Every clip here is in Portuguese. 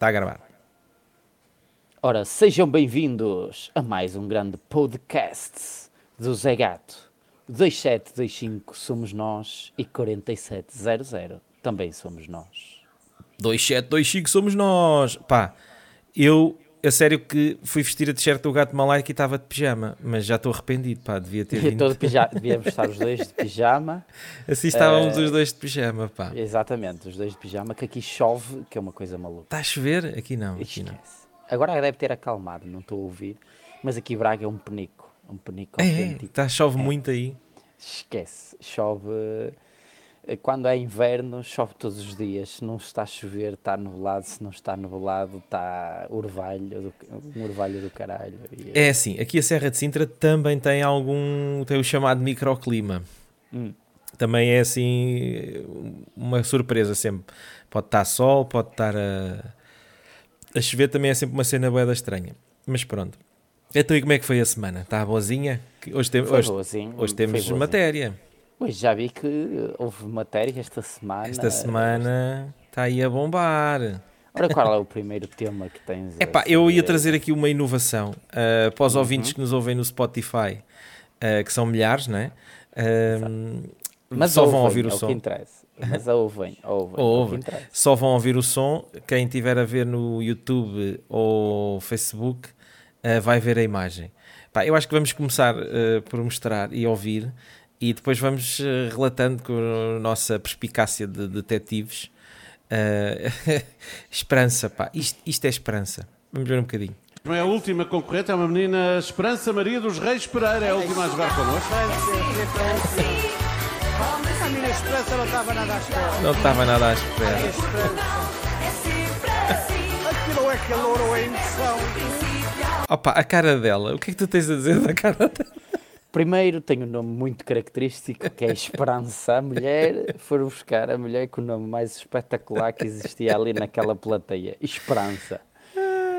Está a gravar. Ora, sejam bem-vindos a mais um grande podcast do Zé Gato. 2725 somos nós e 4700 também somos nós. 2725 somos nós. Pá, eu, a sério que fui vestir a t-shirt do gato malaico e estava de pijama, mas já estou arrependido, pá, devia ter vindo. Todo pijama, devíamos estar os dois de pijama. Assim estávamos Eh, os dois de pijama, pá. Exatamente, os dois de pijama, que aqui chove, que é uma coisa maluca. Está a chover? Aqui não, aqui não. Esquece. Agora deve ter acalmado, não estou a ouvir, mas aqui Braga é um penico, um penico É, é, autêntico. tá, chove muito aí. Esquece, chove. Eh, Quando é inverno, chove todos os dias. Se não está a chover, está nublado. Se não está nublado, está orvalho, do, um orvalho do caralho. E, É assim, aqui a Serra de Sintra também tem algum, tem o chamado microclima. Hum. Também é assim, uma surpresa sempre. Pode estar sol, pode estar a, a chover, também é sempre uma cena boeda estranha. Mas pronto. Então e como é que foi a semana? Está boazinha? Hoje, tem, hoje, boazinho, hoje temos boazinho. matéria. Hoje já vi que eh, houve matéria esta semana. Esta semana está aí a bombar. Ora, qual é o primeiro tema que tens? Epá, eu ia trazer aqui uma inovação ah, para os Uhum. ouvintes que nos ouvem no Spotify, ah, que são milhares, não é? Ah, Mas só vão ouvem, ouvir o é som. que interessa. Mas ouvem, ouvem. é o que Ouvem. interessa. Só vão ouvir o som. Quem estiver a ver no YouTube ou Facebook ah, vai ver a imagem. Pá, eu acho que vamos começar por mostrar e ouvir e depois vamos ah, relatando com a nossa perspicácia de detetives. Ah, esperança, pá. Isto, isto é esperança. Vamos ver um bocadinho. Não é a última concorrente, é uma menina Esperança Maria dos Reis Pereira, é a última a jogar connosco. A minha esperança não estava nada à espera. Não estava nada à espera. Aquilo é calor ou é emoção. Opa, a cara dela. O que é que tu tens a dizer da cara dela? Primeiro tem um nome muito característico que é Esperança. A mulher, foram buscar a mulher com o nome mais espetacular que existia ali naquela plateia: Esperança.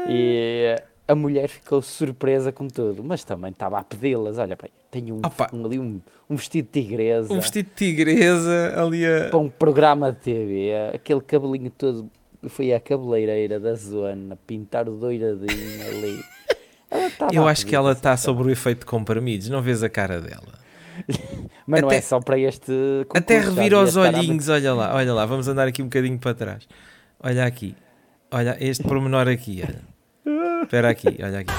E a mulher ficou surpresa com tudo, mas também estava a pedi-las. Olha, bem, tenho um, um- ali um, um vestido de tigresa Um vestido de tigresa ali a... para um programa de TV, aquele cabelinho todo. Foi a cabeleireira da zona, pintar o doiradinho ali. Estava Eu acho que ela está sob o efeito de comprimidos. Não vês a cara dela? Mas não até- é só para este. Até concurso, já revira os olhinhos. Olha lá, olha lá. Vamos andar aqui um bocadinho para trás. Olha aqui. Olha este pormenor aqui. Olha. Espera aqui, olha aqui.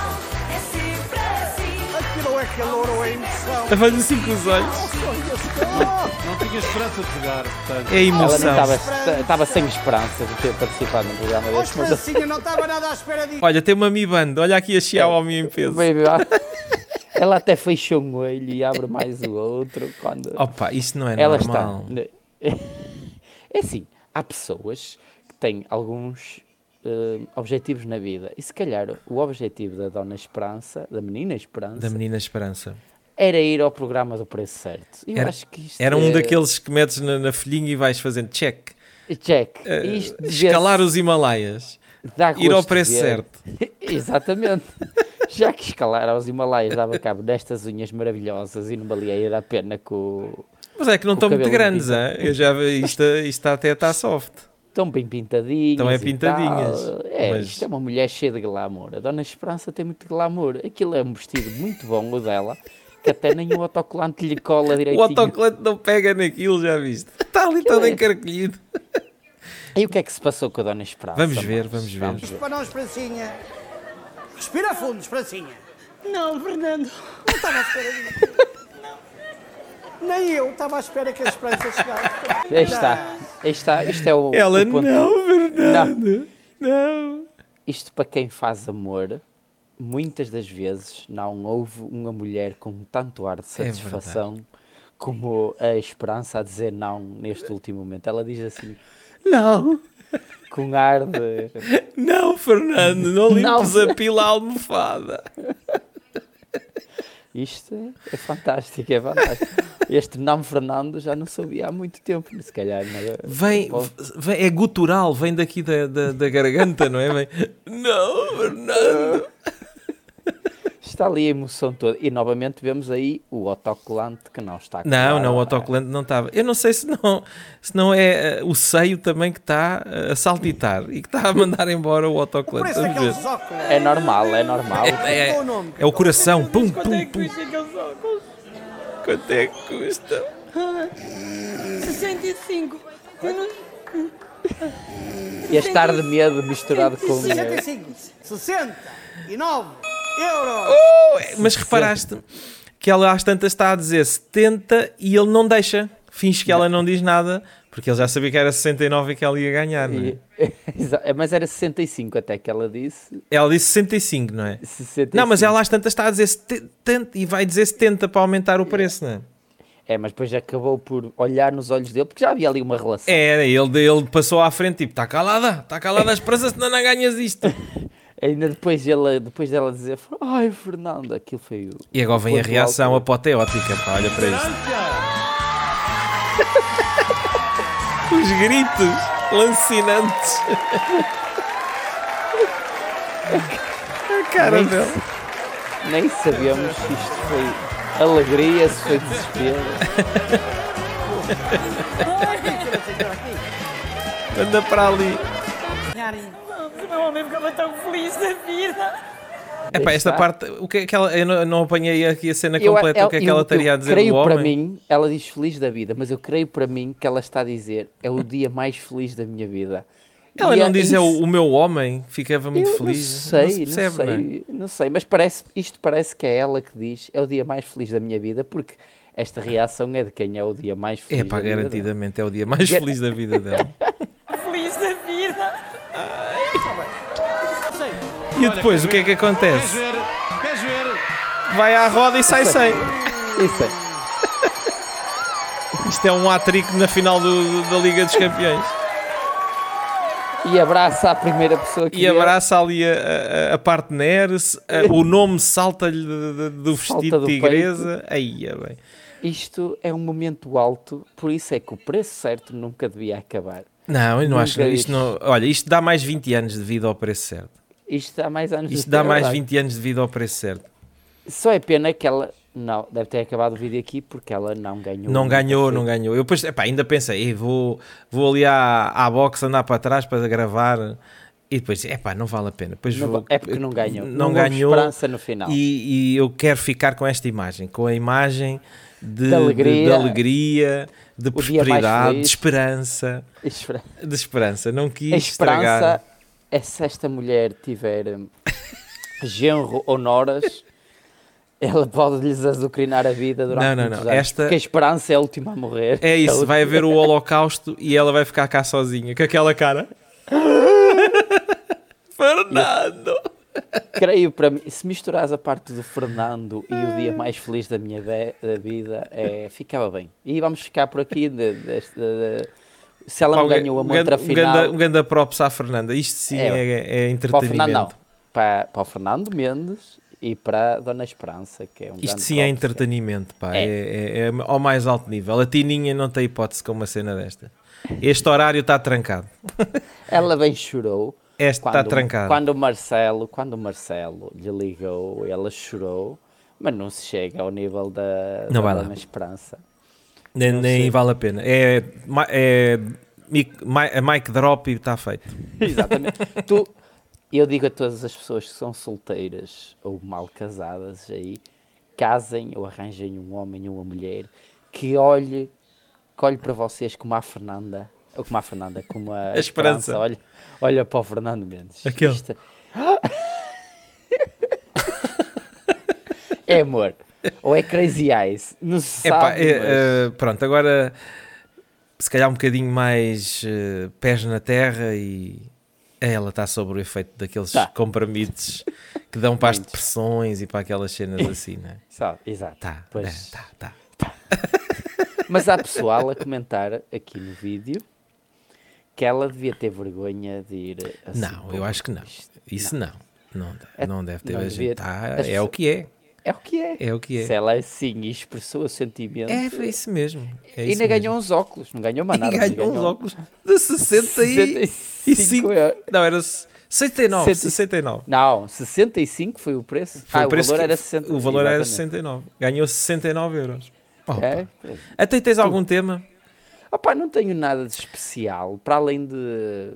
Aquilo é calor ou é emoção. Faz assim com os olhos. Não tinha esperança de jogar, portanto. É emoção. estava, estava sem esperança de ter participado num programa Oh, deste, Esperancinha, não estava nada à espera disso. Olha, tem uma Mi Band. Olha aqui a Xiaomi em peso. Veio lá. ela até fechou um olho e abre mais o outro quando Opa, isto não é ela normal. está. É assim, há pessoas que têm alguns eh, objetivos na vida e se calhar o objetivo da Dona Esperança, da menina Esperança, Da menina Esperança. Era ir ao programa do preço certo. Eu Era- acho que Era um é- daqueles que metes na, na folhinha e vais fazendo check. Isto devia escalar os Himalaias. Ir ao preço certo. Exatamente. Já que escalar aos Himalaias dava cabo destas unhas maravilhosas e não valia ir a pena com Mas é que não estão muito grandes, hein? Eu já isto, isto até está soft. tão bem pintadinhas. Estão é pintadinhas. É, mas- isto é uma mulher cheia de glamour. A Dona Esperança tem muito glamour. Aquilo é um vestido muito bom, o dela, até nem o autocolante lhe cola O direitinho. autocolante não pega naquilo, já viste? Está ali todo é- encarcolhido. E o que é que se passou com a Dona Esperança? Vamos ver, Vamos vamos ver. Para não, Esperancinha. Respira fundo, Esperancinha. Não, Fernando. Não estava à espera. Não. Nem eu estava à espera que a Esperança chegasse. Aí está. Aí está. Isto é o, Ela, o ponto. não, Fernando. Não. Isto para quem faz amor, muitas das vezes não houve uma mulher com tanto ar de É satisfação como a Esperança a dizer não neste último momento. Ela diz assim, não, com ar de... Não, Fernando, não Não. limpes a pila à almofada. Isto é, é fantástico, é fantástico. Este não Fernando já não sabia há muito tempo, se calhar. Não é? Vem, vem- é gutural, vem daqui da, da, da garganta, não é? Vem, não, Fernando. Está ali a emoção toda. E novamente vemos aí o autocolante que não está Não, claro, não, o é? autocolante não estava. Eu não sei se não, se não é eh, o seio também que está eh, a saltitar e que está a mandar embora o autocolante. óculos. É normal, é normal. É, nome? é o coração. Pum, é que pum. custa aqueles óculos? Quanto é que custa? 65. Eu não... Este ar de medo misturado com medo. 65, 69 euros. Oh, é, mas reparaste que ela às tantas está a dizer 70 e ele não deixa. Finge que ela não diz nada, porque ele já sabia que era 69 e que ela ia ganhar, não é? E- Mas era 65 até que ela disse. Ela disse 65, não é? 65. Não, mas ela às tantas está a dizer 70 e vai dizer 70 para aumentar o preço, não é? É, mas depois acabou por olhar nos olhos dele, porque já havia ali uma relação. Era, ele, ele passou à frente, tipo, está calada, está calada a esperança, senão não ganhas isto. Ainda depois, ele, depois dela dizer, ai Fernando, aquilo foi o. E agora vem a reação alto. apoteótica, pá, olha para isto. Os gritos lancinantes. A cara Nem, dele. nem sabemos se isto foi alegria, se foi desespero. Anda para ali. O meu homem ficava tão feliz da vida. Epá, esta está. parte, o que é que ela, eu não, não apanhei aqui a cena Eu- completa, eu- o que é que eu- ela estaria a dizer creio do para homem? mim, ela diz feliz da vida, mas eu creio para mim que ela está a dizer é o dia mais feliz da minha vida. Ela E não é diz é isso. o, o meu homem, ficava muito Eu feliz. Não sei, se não, percebe, sei, não é? não sei, mas parece, isto parece que é ela que diz é o dia mais feliz da minha vida, porque esta reação é de quem é o dia mais feliz É pá, da vida dela. garantidamente é o dia mais feliz da vida dela. Feliz da vida. E depois, o que é que Queres acontece? ver? Queres ver? Vai à roda e sai sem. Isso é. Isto é um hat-trick na final do- da Liga dos Campeões. E abraça a primeira pessoa que E abraça ali a, a, a partner, a- o nome salta-lhe do Salta vestido do de tigresa. Aí, é bem. Isto é um momento alto, por isso é que o preço certo nunca devia acabar. Não, eu não Nunca acho. Isto. não, olha, isto dá mais 20 anos de vida ao preço certo. Isto dá mais anos Isto dá mais verdade. 20 anos de vida ao preço certo. Só é pena que ela não deve ter acabado o vídeo aqui porque ela não ganhou. Não ganhou, não ganhou. Eu depois, epá, ainda pensei, "Ei, vou, vou ali à, à box andar para trás para gravar. E depois, epá, não vale a pena. Depois Não vou, é porque não ganhou. Não, houve ganhou. esperança no final. E, e eu quero ficar com esta imagem, com a imagem de, De alegria. de, de alegria, de mais prosperidade, de esperança. Espera- De esperança. Não quis A estragar. É se esta mulher tiver hum, genro ou noras, ela pode lhes azucrinar a vida durante Não, não, não. anos. Esta- Porque a esperança é a última a morrer. É isso, vai haver o holocausto e ela vai ficar cá sozinha, com aquela cara. Fernando! Creio para mim, se misturares a parte do Fernando e o dia mais feliz da minha ve- da vida, é, ficava bem. E vamos ficar por aqui. de- de- se ela não Pá, um ganhou a montra ganda- um final. ganda- Um ganda props à Fernanda. Isto sim É, é, é para o Fernando, entretenimento. não. Para, para o Fernando Mendes e para a Dona Esperança, que é um Isto sim é entretenimento, pá. É. É. É, é ao mais alto nível. A Tininha não tem hipótese com uma cena desta. Este horário está trancado. Ela bem chorou. Este está trancado. Quando o Marcelo, quando o Marcelo lhe ligou, ela chorou, mas não se chega ao nível da, Não da. Dona Esperança. Nem nem vale a pena. É, ma- é mic, mi- mic drop e está feito. Exatamente. tu, eu digo a todas as pessoas que são solteiras ou mal casadas aí, casem ou arranjem um homem ou uma mulher que olhe, que olhe para vocês como a Fernanda, ou como a Fernanda, como a, A Esperança. Olha, olha para o Fernando Mendes. Aquele. Isto- É amor. Ou é crazy eyes. Não se Epá, sabe. é, mas- é, pronto, agora se calhar um bocadinho mais eh, pés na terra e ela está sob o efeito daqueles Tá. comprimidos que dão para as depressões e para aquelas cenas assim, né? Sabe, exato. Tá, Pois. é, tá, tá. Mas há pessoal a comentar aqui no vídeo que ela devia ter vergonha de ir assim. Não, eu acho que não. Isso não. Não, deve- É- não deve ter não devia-. Tá, é o que é. É o que é. É o que é. Se ela é assim e expressou o sentimento. É, foi isso mesmo. É e isso ainda mesmo. ganhou uns óculos, não ganhou mais E nada. mas ganhou uns óculos de 60 e, e 5. euros. Não, era s- 69, 60. 69. Não, 65 foi o preço. Foi ah, o preço o valor que- era 60. O valor era exatamente. 69. Ganhou 69 euros. Oh, É? Até tens algum tema? Opa, não tenho nada de especial, para além de,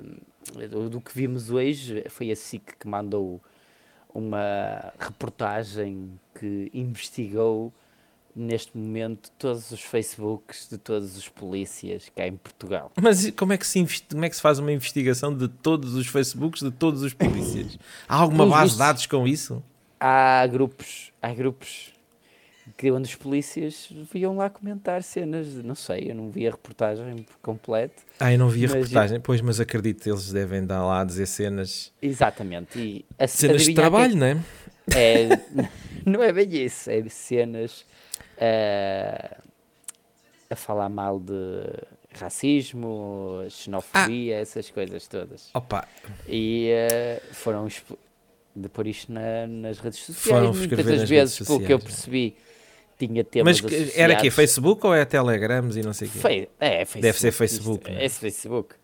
do, do que vimos hoje, foi a SIC que mandou uma reportagem que investigou neste momento todos os Facebooks de todos os polícias cá em Portugal. Mas como é, que se como é que se faz uma investigação de todos os Facebooks de todos os polícias? Há alguma base de dados com isso? Há grupos, há grupos que onde os polícias vinham lá comentar cenas, não sei, eu não vi a reportagem por completo. Ah, eu não vi a reportagem. Pois, mas acredito, eles devem dar lá a dizer cenas, Exatamente. E a, cenas de que é trabalho, não é? É, não é bem isso, é cenas eh, a falar mal de racismo, xenofobia, essas coisas todas. Opa, E eh, foram de pôr isto na- nas redes sociais. Foram Muitas das vezes, pelo que eu sociais, percebi, tinha temas mas que- era associados. Facebook ou é Telegrams e não sei o quê? Fe- é, Facebook. Deve ser Facebook, isto- né? É Facebook.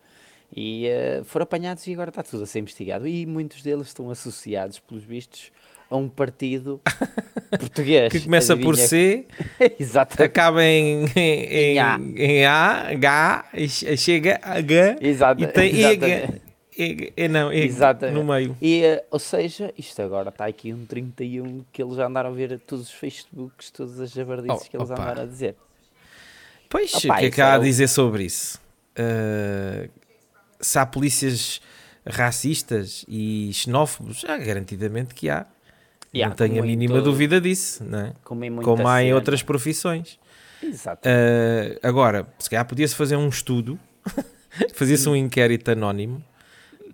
E eh, foram apanhados e agora está tudo a ser investigado. E muitos deles estão associados, pelos vistos, a um partido português. Que começa por Adivinha? C, Exatamente. acaba em, em, Em A. em A, H, e che- chega a H Exata- e tem exatamente. EG, e não, EG Exatamente. no meio. E, eh, ou seja, isto agora está aqui um 31 que eles já andaram a ver a todos os Facebooks, todas as jabardices Oh, que eles opa. andaram a dizer. Pois, Opa, o que é que há a dizer sobre isso? Uh, se há polícias racistas e xenófobos, ah, garantidamente que há. Há, não tenho a mínima todo- dúvida disso, não é? Como em, como há em outras profissões. Exato. Uh, agora, se calhar podia-se fazer um estudo, fazia-se um inquérito anónimo,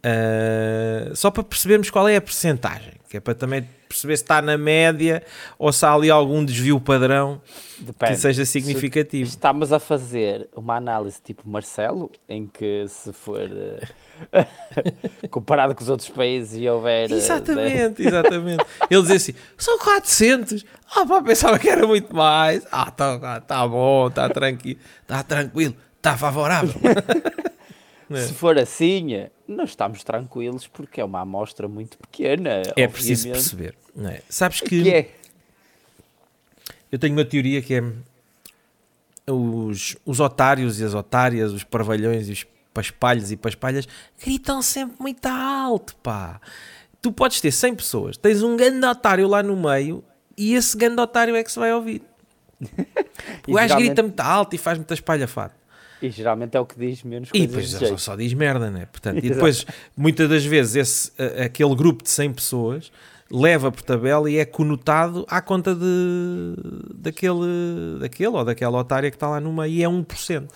uh, só para percebermos qual é a percentagem, que é para também perceber se está na média ou se há ali algum desvio padrão que Depende. seja Se significativo. Estamos a fazer uma análise tipo Marcelo, em que se for eh, comparado com os outros países e houver. eh, Exatamente, exatamente. Ele dizia assim: são 400. Ah, pá, pensava que era muito mais. Ah, tá, tá bom, está tranquilo, está tranquilo, está favorável. de- se for assim, não estamos tranquilos porque é uma amostra muito pequena. É preciso obviamente. perceber. Não é? Sabes que, Que é? eu tenho uma teoria que é os, os otários e as otárias, os parvalhões e os paspalhos e paspalhas gritam sempre muito alto, pá. Tu podes ter 100 pessoas, tens um grande otário lá no meio e esse grande otário é que se vai ouvir. O gajo grita muito alto e faz muita espalhafado. E geralmente é o que diz menos E coisas depois de só, só diz merda, né? Portanto, e depois, muitas das vezes, esse, aquele grupo de 100 pessoas leva por tabela e é conotado à conta de, daquele, daquele ou daquela otária que está lá meio e é 1%.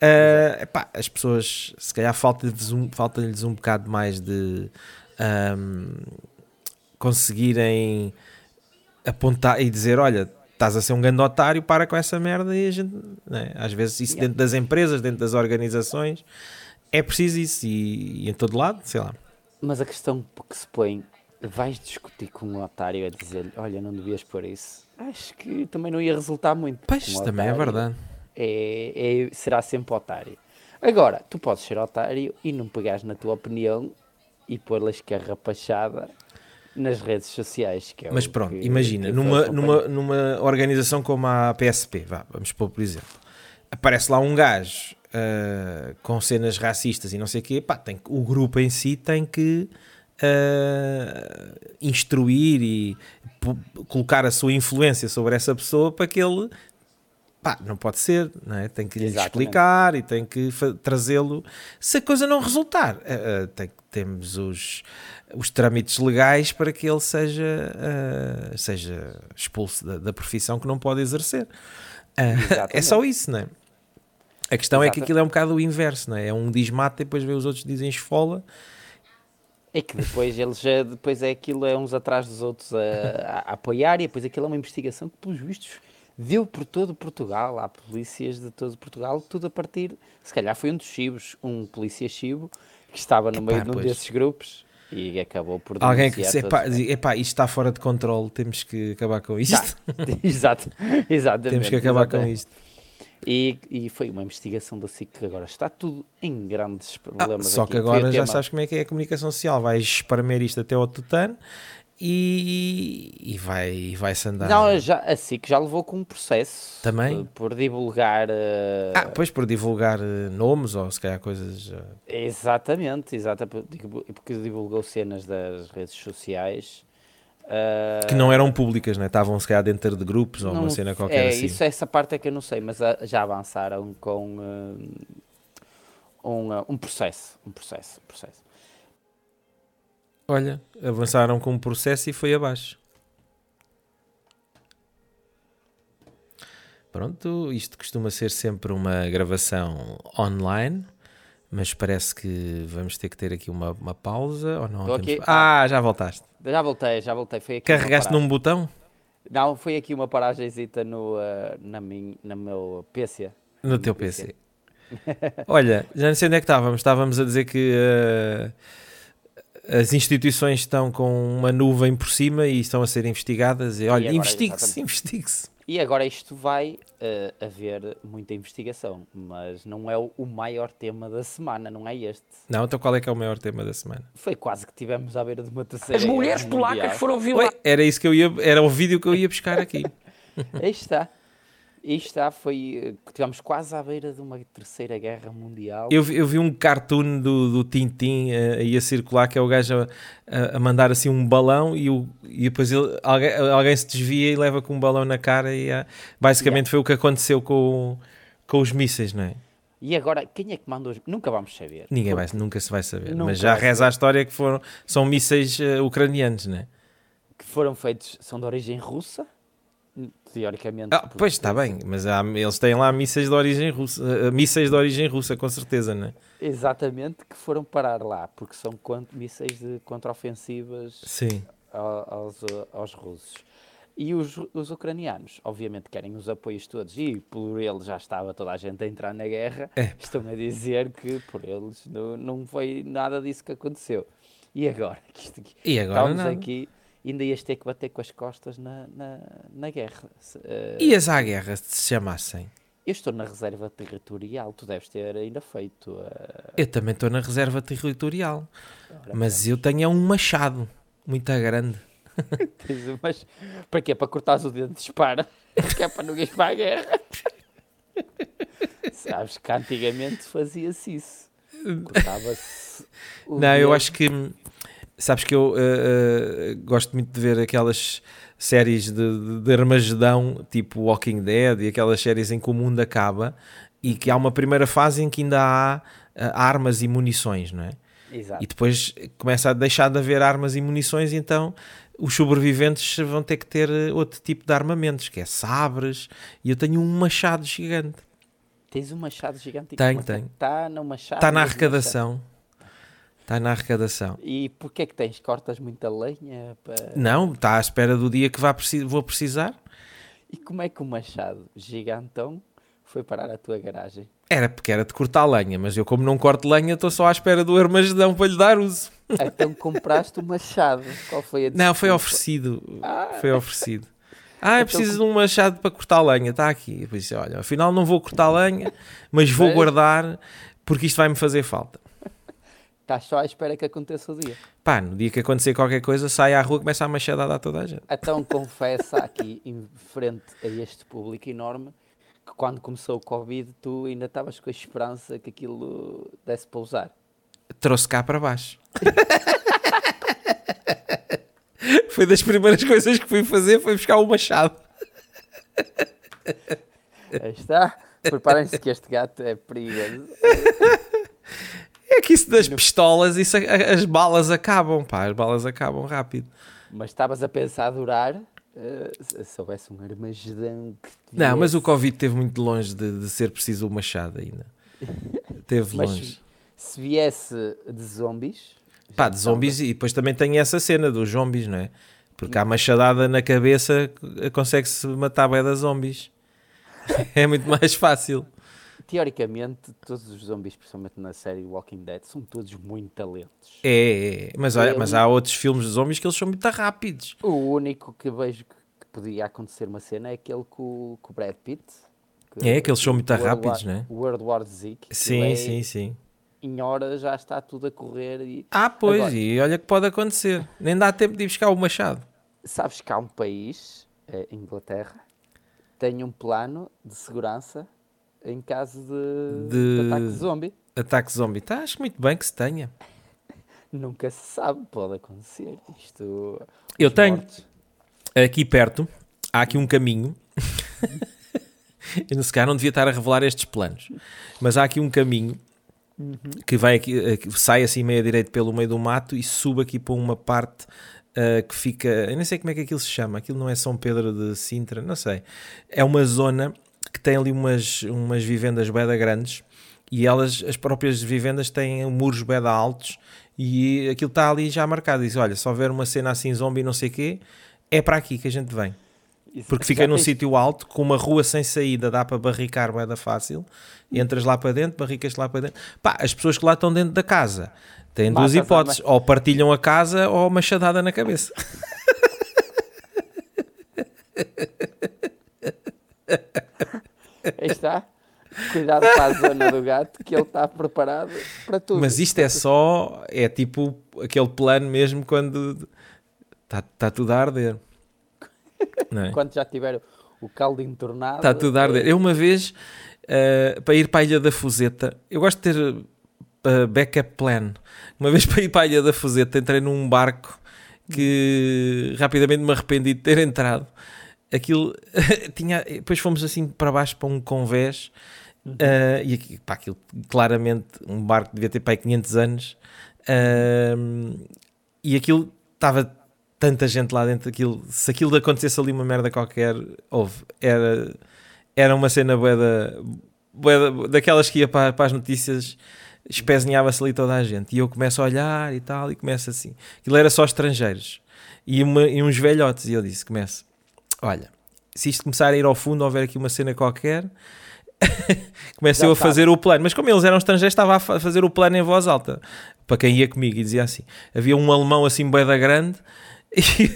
Ah, epá, as pessoas, se calhar, falta-lhes um, falta-lhes um bocado mais de ahm, conseguirem apontar e dizer: olha. Estás a ser um grande otário, para com essa merda e a gente, né? às vezes isso dentro das empresas, dentro das organizações, é preciso isso e, e em todo lado, sei lá. Mas a questão que se põe, vais discutir com um otário a dizer-lhe, olha, não devias pôr isso. Acho que também não ia resultar muito. Pois, um também é verdade. É, é- será sempre otário. Agora, tu podes ser otário e não pegares na tua opinião e pô-la escarrapachada nas redes sociais. Que é Mas pronto, que- imagina, que numa, numa, numa organização como a PSP, vá, vamos pôr por exemplo, aparece lá um gajo ah, com cenas racistas e não sei o quê, pá, tem, o grupo em si tem que ah, instruir e colocar a sua influência sobre essa pessoa para que ele pá, não pode ser, não é? tem que lhe Exatamente. explicar e tem que trazê-lo. Se a coisa não resultar, ah, ah, tem, temos os, os trâmites legais para que ele seja, ah, seja expulso da, da profissão que não pode exercer. É só isso, não é? A questão é que aquilo é um bocado o inverso, não é? É um diz mata e depois vê os outros dizem esfola. É que depois eles já, depois é aquilo, é uns atrás dos outros a, a- a apoiar, e depois aquilo é uma investigação que, pelos vistos, deu por todo Portugal. Há polícias de todo Portugal, tudo a partir. Se calhar foi um dos chibos, um polícia chibo, que estava no meio de um pois. desses grupos e acabou por Alguém que todos epá, diz, epá, isto está fora de controle, temos que acabar com isto. Tá. Exato, exatamente. temos que acabar com exatamente. isto. E, e foi uma investigação da SIC que agora está tudo em grandes Ah, problemas. só aqui. que agora já tema- sabes como é que é a comunicação social. Vais espremer isto até ao tutano e, e vai, e vai-se andar. Não, já, a SIC já levou com um processo Também? eh, por divulgar. eh, Ah, pois por divulgar eh, nomes ou se calhar coisas. eh, Exatamente, exatamente, porque divulgou cenas das redes sociais. que não eram públicas, né? estavam se calhar dentro de grupos ou uma não- cena qualquer é, assim. Isso, essa parte é que eu não sei, mas já avançaram com um, um processo. Um processo, um processo. Olha, avançaram com um processo e foi abaixo. Pronto, isto costuma ser sempre uma gravação online, mas parece que vamos ter que ter aqui uma, uma pausa ou não? Estou Temos- aqui. Ah, já voltaste. Já voltei, já voltei. Foi Carregaste num botão Não, foi aqui uma paragenzita no, ah, na, min, na meu PC. no teu PC. Olha, já não sei onde é que estávamos. Estávamos a dizer que eh, as instituições estão com uma nuvem por cima e estão a ser investigadas. E olha, agora, investigue-se, investigue-se. E agora isto vai eh, haver muita investigação, mas não é o, o maior tema da semana, não é este. Não, então qual é que é o maior tema da semana? Foi quase que tivemos à beira de uma terceira As mulheres guerra mundial. polacas foram violadas. era isso que eu ia, era o vídeo que eu ia buscar aqui. Aí está. Aí está, foi. eh, Tivemos quase à beira de uma terceira guerra mundial. Eu vi, eu vi um cartoon do, do Tintin eh, aí a circular, que é o gajo a, a- mandar assim um balão e, o, e depois ele, alguém, alguém se desvia e leva com um balão na cara e basicamente foi o que aconteceu com, com os mísseis, não é? E agora, quem é que mandou os. Nunca vamos saber. Ninguém vai, nunca se vai saber, Nunca mas já reza saber. a história que foram, são mísseis eh, ucranianos, não é? Que foram feitos. São de origem russa, teoricamente. Ah, pois está bem, mas há- eles têm lá mísseis de origem russa, eh, mísseis de origem russa, com certeza, não é? Exatamente, que foram parar lá, porque são quant- mísseis de contraofensivas aos, aos russos. E os, os ucranianos, obviamente, querem os apoios todos, e por eles já estava toda a gente a entrar na guerra. É. Estão a dizer que por eles não, não foi nada disso que aconteceu. E agora? Que isto aqui- E agora Estamos nada. aqui, ainda ias ter que bater com as costas na, na, na guerra. Se, uh, Ias à guerra se se chamassem? Eu estou na reserva territorial, tu deves ter ainda feito. uh, Eu também estou na reserva territorial, mas eu tenho é um machado muito grande. Mas para quê? Para cortares o dedo de dispara? Que é para ninguém ir para a guerra. Sabes que antigamente fazia-se isso. Cortava-se. Não, eu dedo. acho que sabes que eu eh, eh, gosto muito de ver aquelas séries de, de, de Armagedão, tipo Walking Dead e aquelas séries em que o mundo acaba e que há uma primeira fase em que ainda há eh, armas e munições, não é? Exato. E depois começa a deixar de haver armas e munições, então os sobreviventes vão ter que ter outro tipo de armamentos, que é sabres, e eu tenho um machado gigante. Tens um machado gigante. Tenho, tenho. Está no machado. Está na arrecadação. Está na arrecadação. E porquê é que tens? Cortas muita lenha? Para... Não, está à espera do dia que vá vou precisar. E como é que o machado gigantão foi parar à tua garagem? Era porque era de cortar lenha, mas eu como não corto lenha estou só à espera do armagedão para lhe dar uso. Então compraste o machado. Qual foi a Não, foi oferecido. Foi oferecido. Ah, eu Então, preciso de um machado para cortar lenha. Está aqui. Eu disse, olha, afinal não vou cortar lenha, mas vou guardar porque isto vai-me fazer falta. Estás só à espera que aconteça o dia. Pá, no dia que acontecer qualquer coisa, sai à rua e começa a machadada a toda a gente. Então confessa aqui, em frente a este público enorme, que quando começou o Covid, tu ainda estavas com a esperança que aquilo desse para usar. Trouxe cá para baixo. foi das primeiras coisas que fui fazer, foi buscar o machado. Aí está. Preparem-se que este gato é perigoso. É que isso das pistolas, isso, as balas acabam, pá, as balas acabam rápido. Mas estavas a pensar durar. eh, se se houvesse um armagedão que te Não, mas o. Covid esteve muito longe de, de ser preciso o machado ainda. Teve Mas longe. se viesse de zombies. Pá, de zombies, e depois também tem essa cena dos zombies, não é? Porque há machadada na cabeça, eh, consegue-se matar bem das zombies. É muito mais fácil. Teoricamente, todos os zombies, principalmente na série Walking Dead, são todos muito talentos. É, é, mas, olha, Eu- mas há outros filmes de zombies que eles são muito rápidos. O único que vejo que, podia acontecer uma cena é aquele com, o- com o Brad Pitt. que É, que eles são muito World rápidos, War- né? World War Z. Sim, é- sim, sim. Em horas já está tudo a correr e Ah, pois, Agora- e olha que pode acontecer. Nem dá tempo de ir buscar o machado. sabes que há um país, é Inglaterra, tem um plano de segurança em caso de, De- de ataque zombie. Ataque zombie. Tá, acho muito bem que se tenha. Nunca se sabe, pode acontecer. Isto. Eu tenho. mortos- Aqui perto, há aqui um caminho. Eu se calhar não devia estar a revelar estes planos. Mas há aqui um caminho que vai aqui, eh, sai assim meio a direito pelo meio do mato e sube aqui para uma parte eh, que fica. Eu nem sei como é que aquilo se chama. Aquilo não é São Pedro de Sintra, não sei. É uma zona tem ali umas, umas vivendas beda grandes e elas, as próprias vivendas, têm muros beda altos e aquilo está ali já marcado. Diz: olha, se houver uma cena assim zombie, não sei o quê, é para aqui que a gente vem. Isso- Porque já fica num tens- sítio alto, com uma rua sem saída, dá para barricar bué da fácil. Entras lá para dentro, barricas lá para dentro. Pá, as pessoas que lá estão dentro da casa têm duas Matas hipóteses: ou partilham a casa ou uma machadada na cabeça. Aí está. Cuidado para a zona do gato, que ele está preparado para tudo. Mas isto é só, é tipo aquele plano mesmo quando está tá tudo a arder. É? Quando já tiver o caldo entornado. Está tudo a arder. Eu uma vez, eh, para ir para a Ilha da Fuseta, eu gosto de ter eh, backup plan. Uma vez para ir para a Ilha da Fuseta, entrei num barco que rapidamente me arrependi de ter entrado. Aquilo tinha. Depois fomos assim para baixo para um convés. eh, e aqui, pá, aquilo claramente um barco devia ter para aí 500 anos Ahm, e aquilo estava tanta gente lá dentro aquilo, se aquilo acontecesse ali uma merda qualquer houve, era era uma cena bué da, bué da- daquelas que ia para, para as notícias espezinhava-se ali toda a gente e eu começo a olhar e tal e começo assim, aquilo era só estrangeiros e, uma- e uns velhotes e eu disse, começo olha, se isto começar a ir ao fundo houver aqui uma cena qualquer começo eu a sabe. fazer o plano, mas como eles eram estrangeiros estava a fa- fazer o plano em voz alta para quem ia comigo e dizia assim, havia um alemão assim da grande e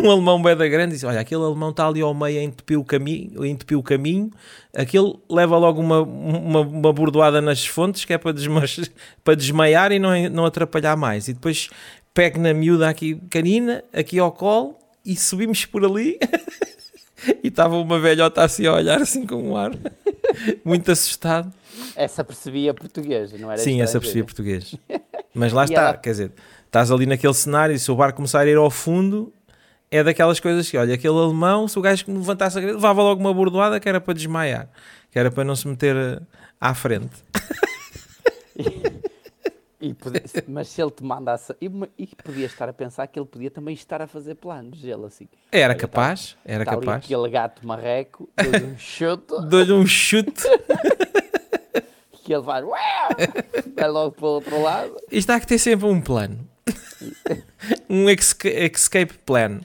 um alemão da grande disse, olha, aquele alemão está ali ao meio a entupir o caminho, entupir o caminho aquele leva logo uma, uma, uma bordoada nas fontes que é para, desma para desmaiar e não, não atrapalhar mais e depois pego na miúda aqui canina, aqui ao colo e subimos por ali e estava uma velhota assim a olhar assim com um ar muito assustado Essa percebia português, não era Sim, essa percebia português. Mas lá E está, ela- quer dizer, estás ali naquele cenário e se o barco começar a ir ao fundo, é daquelas coisas que, olha, aquele alemão, se o gajo que levantasse a cabeça, levava logo uma bordoada que era para desmaiar, que era para não se meter eh, à frente. E podia- mas se ele te mandasse. E, e podia estar a pensar que ele podia também estar a fazer planos. Ele assim. Era Olha, capaz, era Está ali capaz. aquele gato marreco, deu-lhe um chute, Dou-lhe um chute. que ele vai. Vai logo para o outro lado. Isto há que ter sempre um plano. um esca- escape plan.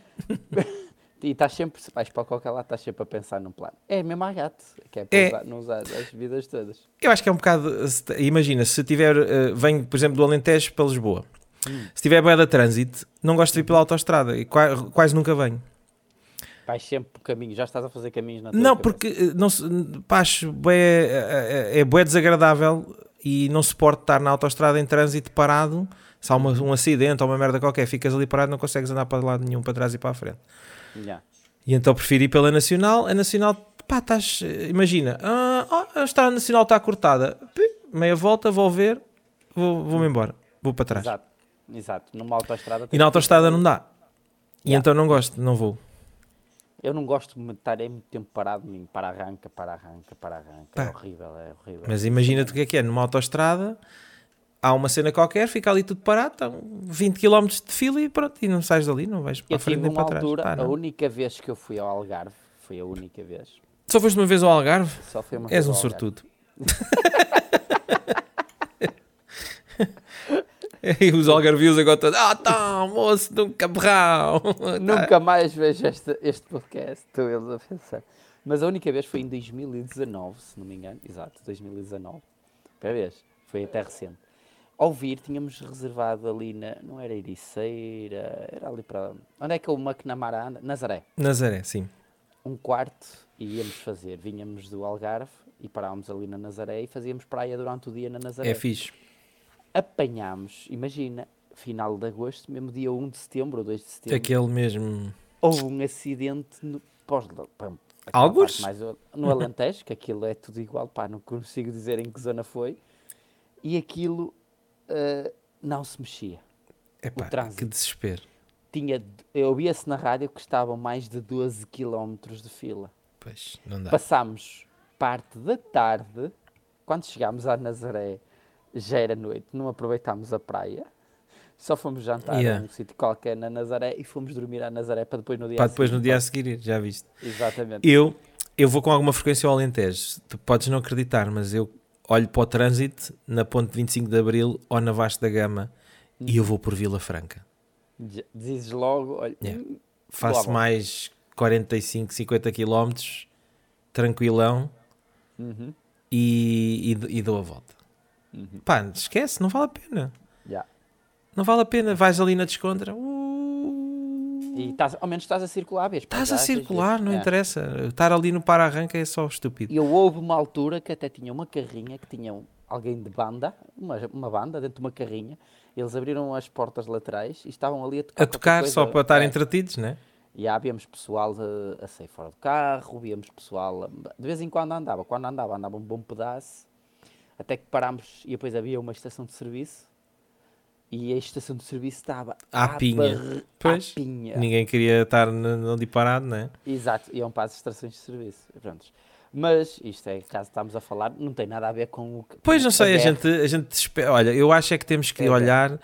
E estás sempre, se vais para qualquer lado, estás sempre a pensar num plano. É mesmo a gato, que é para É. usar, não usar as vidas todas. Eu acho que é um bocado. Imagina, se tiver. eh, venho, por exemplo, do Alentejo para Lisboa. Se tiver boia de trânsito, não gosto de ir pela autostrada e qua- quase nunca venho. Vais sempre por caminho, já estás a fazer caminhos na tua Não, cabeça. porque eh, não, pá, acho bué, é, é, é bué desagradável e não suporto estar na autostrada em trânsito parado. Se há uma- um acidente ou uma merda qualquer, ficas ali parado, não consegues andar para lado nenhum, para trás e para a frente. Já. E então prefiro ir pela Nacional. A Nacional, pá, estás. Imagina, ah, oh, a estrada Nacional está cortada. Meia volta, vou ver, vou- vou-me embora, vou para trás. Exato, exato. Numa autoestrada. E na autostrada não dá. E Yeah. então não gosto, não vou. Eu não gosto de estar é muito tempo parado, para arranca, para arranca, para arranca. É Pá. horrível, é horrível. Mas imagina-te o que é que é, numa autostrada, há uma cena qualquer, fica ali tudo parado, estão 20 km de fila e pronto, e não sais dali, não vais para Eu a frente nem para trás. altura, Pá, a única vez que eu fui ao Algarve, foi a única vez. Só foste uma vez ao Algarve? Só foi uma És vez um sortudo. e os algarvios agora todos, ah tá, moço, nunca berrão. Nunca mais vejo este, este podcast, estou eles a pensar. Mas a única vez foi em 2019, se não me engano. Exato, 2019. Primeira vez. Foi até recente. Ao vir, tínhamos reservado ali na. Não era Ericeira, era ali para. Onde é que o McNamara anda? Nazaré. Nazaré, sim. Um quarto e íamos fazer, vinhamos do Algarve e parávamos ali na Nazaré e fazíamos praia durante o dia na Nazaré. É fixe. Apanhámos, imagina, final de agosto, mesmo dia 1 de setembro ou 2 de setembro, Aquele mesmo. houve um acidente no, pós, parte mais no Alentejo, que aquilo é tudo igual, pá, não consigo dizer em que zona foi, e aquilo ah, não se mexia. Epá, trânsito. que desespero. Tinha, eu ouvia-se na rádio que estavam mais de 12 km de fila. Pois, não dá. Passámos parte da tarde, quando chegámos à Nazaré, já era noite, não aproveitámos a praia, só fomos jantar Yeah. a um sítio qualquer na Nazaré e fomos dormir à Nazaré para depois no dia Pá, a depois no seguir- dia a seguir, ir, já viste. Exatamente. Eu, eu vou com alguma frequência ao Alentejo. Tu podes não acreditar, mas eu olho para o trânsito na ponte 25 de Abril ou na Vasco da Gama e eu vou por Vila Franca. Dizes logo, olha, Yeah. hum, Faço Boa, mais 45, 50 quilómetros, tranquilão uhum, e, e, e dou a volta. uhum, Pá, esquece, não vale a pena. já. Não vale a pena. Vais ali na descontra. uh, E estás, ao menos estás a circular, vês Estás a circular, não é. interessa. Estar ali no para-arranca é só estúpido. E eu houve uma altura que até tinha uma carrinha, que tinha alguém de banda, uma, uma banda dentro de uma carrinha, eles abriram as portas laterais e estavam ali a tocar. A tocar coisa. só para estar É. entretidos, né? E há, víamos pessoal a, a sair fora do carro, víamos pessoal. a- de vez em quando andava, quando andava, andava um bom pedaço, até que parámos e depois havia uma estação de serviço e a estação de serviço estava À pinha. barre- Pois, à pinha. Ninguém queria estar ali parado, né? Exato, iam para as estações de serviço. Prontos. Mas isto é, caso estamos a falar, não tem nada a ver com o que. Pois não sei, a gente, a gente espera. Olha, eu acho é que temos que É, olhar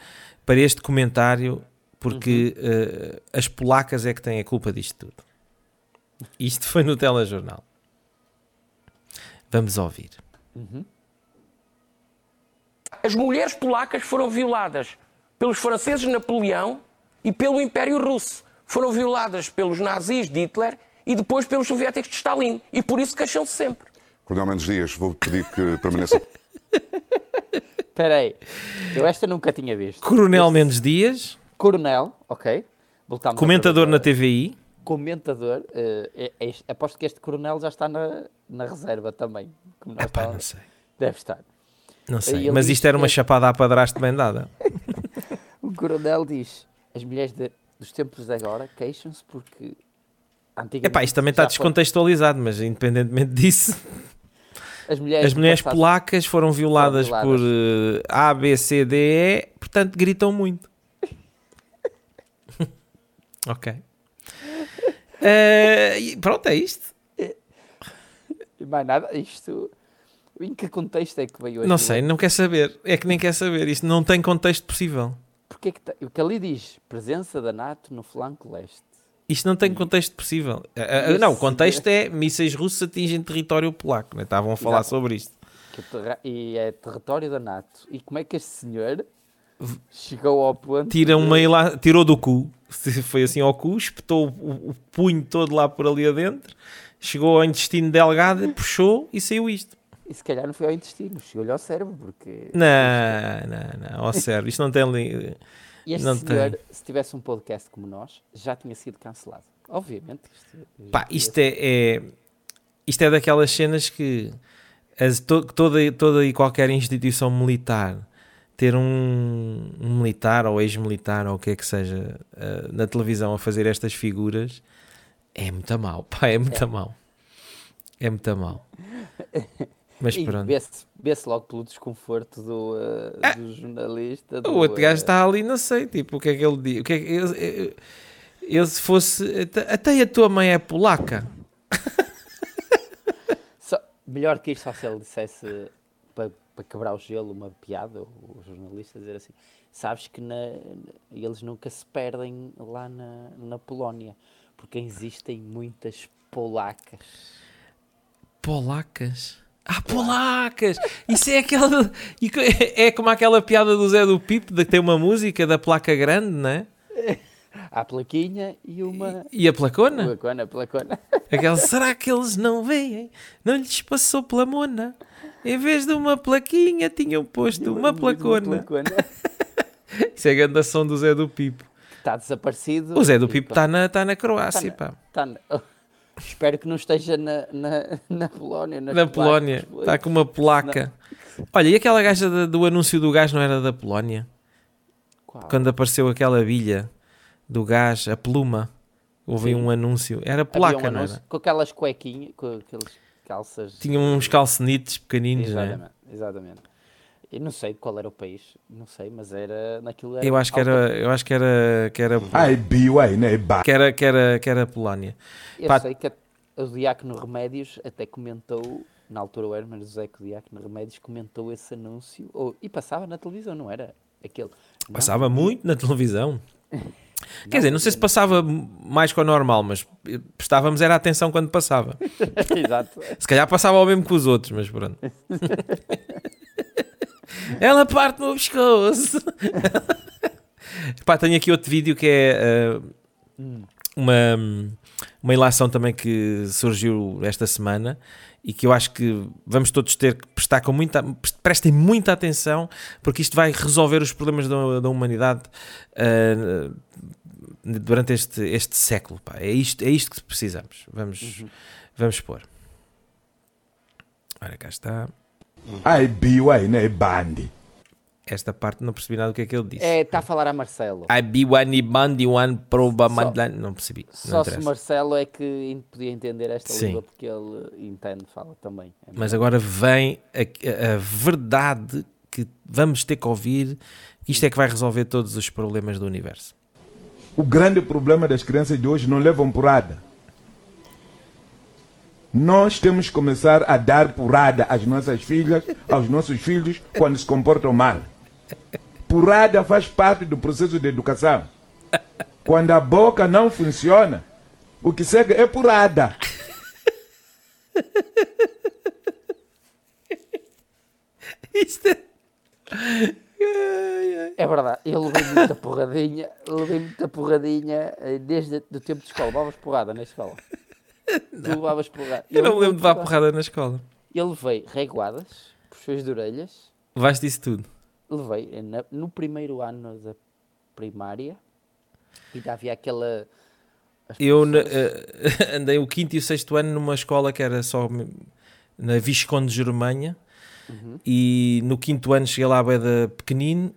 para este comentário porque Uhum. eh, as polacas é que têm a culpa disto tudo. Isto foi no telejornal. Vamos ouvir. Uhum. As mulheres polacas foram violadas pelos franceses de Napoleão e pelo Império Russo. Foram violadas pelos nazis de Hitler e depois pelos soviéticos de Stalin. E por isso queixam-se sempre. Coronel Mendes Dias, vou pedir que permaneça. Espera aí, eu esta nunca tinha visto. Coronel Este Mendes Dias, Coronel, ok. Voltamos comentador na TVI. Comentador, eh, é- é aposto que este coronel já está na, na reserva também. Como nós Epá, não sei. Deve estar. Não sei. Mas isto era uma que- chapada à padrasto bem dada. O coronel diz: as mulheres de- dos tempos de agora queixam-se porque. Epá, isto também está já foi- descontextualizado, mas independentemente disso, As mulheres, as mulheres polacas foram violadas, violadas. por eh, A, B, C, D, E, portanto gritam muito. ok. E pronto, é isto. Mais nada, isto. Em que contexto é que veio Não aquilo? sei, não quer saber. É que nem quer saber. Isto não tem contexto possível. Porque é que tá- o que ali diz: presença da NATO no flanco leste. Isto não tem contexto possível. Não, o contexto é mísseis russos atingem território polaco. Né? Estavam a falar Exato. sobre isto. terra- e é território da NATO. E como é que este senhor chegou ao ponto. Tira uma lá, tirou do cu. Foi assim ao cu, espetou o, o punho todo lá por ali adentro, chegou ao intestino delgado, puxou e saiu isto. E se calhar não foi ao intestino, chegou-lhe ao cérebro, porque. Não, não, não, ao sério, isto não tem ali. E este não senhor, tem. se tivesse um podcast como nós, já tinha sido cancelado. Obviamente. Isto, Pá, isto é, é- isto é daquelas cenas que as- to- toda, toda e qualquer instituição militar ter um, um militar ou ex-militar ou o que é que seja eh, na televisão a fazer estas figuras é muito mal, pá, é muito mal. É muito mal. Mas pronto. vê-se vê-se logo pelo desconforto do, uh, do jornalista. Do, O outro gajo uh, está ali, não sei, tipo, o que é que ele diz? O que é que, eu- eu se fosse. até- Até a tua mãe é polaca. só- melhor que isto, só se ele dissesse para, para quebrar o gelo uma piada, o, o jornalista dizer assim: Sabes que na- eles nunca se perdem lá na, na Polónia, porque existem muitas polacas. Polacas. Ah, polacas! Isso é aquela. É como aquela piada do Zé do Pipo de que tem uma música da placa grande, não é? Há a plaquinha e uma. E a placona? Placona, placona. Aquela, será que eles não veem? Não lhes passou pela mona? Em vez de uma plaquinha, tinham posto uma placona. Isso é a grande ação do Zé do Pipo. Está desaparecido. O Zé do Pipo está na, tá na Croácia, Tá pá. Tá na- Espero que não esteja na, na, na Polónia. Na placas, Polónia. pois. Está com uma placa. Olha, e aquela gaja da- do anúncio do gás não era da Polónia? Qual? Quando apareceu aquela bilha do gás, a pluma, houve Sim. um anúncio. Era placa, um não anúncio era? Com aquelas cuequinhas, com aqueles calças. Tinha uns calcenites pequeninos, não é? Exatamente, exatamente. Eu não sei qual era o país, não sei, mas era naquilo era Eu acho que era, eu acho que era, que era, Ai, biuai, né? Ba. que era, que era, que era Polónia. Eu Pá. sei que o Diácono Remédios até comentou, na altura o Hermes José que o Diácono Remédios comentou esse anúncio, ou, e passava na televisão, não era? Aquele. Não, Passava muito na televisão. Quer dizer, não sei se passava mais que o normal, mas prestávamos era atenção quando passava. Exato. Se calhar passava ao mesmo que os outros, mas pronto. Ela parte no pescoço. Pá, tenho aqui outro vídeo que é eh, uma, uma ilação também que surgiu esta semana e que eu acho que vamos todos ter que prestar com muita prestem muita atenção porque isto vai resolver os problemas da, da humanidade eh, durante este, este século. Pá. É, isto, é isto que precisamos. Vamos, vamos pôr. Ora, cá está. Ai, biuai, né? Bandi. Esta parte não percebi nada do que é que ele disse. É, está a falar a Marcelo. I be one bandi one proba mandlan. Não percebi. Não Só se. Marcelo é que podia entender esta Sim. língua porque ele entende, fala também. É Mas agora vem a, a- a verdade que vamos ter que ouvir. Isto é que vai resolver todos os problemas do universo. O grande problema das crianças de hoje não levam porrada. Nós temos que começar a dar porrada às nossas filhas, aos nossos filhos, quando se comportam mal. Porrada faz parte do processo de educação. Quando a boca não funciona, o que segue é porrada. Isto é... É verdade, eu levei muita porradinha, levei muita porradinha eh, desde o tempo de escola. Levavas porrada na escola. Tu levavas porrada. Eu não me lembro de levar porrada na escola. Eu levei reguadas, puxões de orelhas, Levaste isso tudo. levei no primeiro ano da primária e ainda havia aquela. as Eu eh, andei o quinto e o sexto ano numa escola que era só na Visconde de Germanha e no quinto ano cheguei lá a Beda pequenino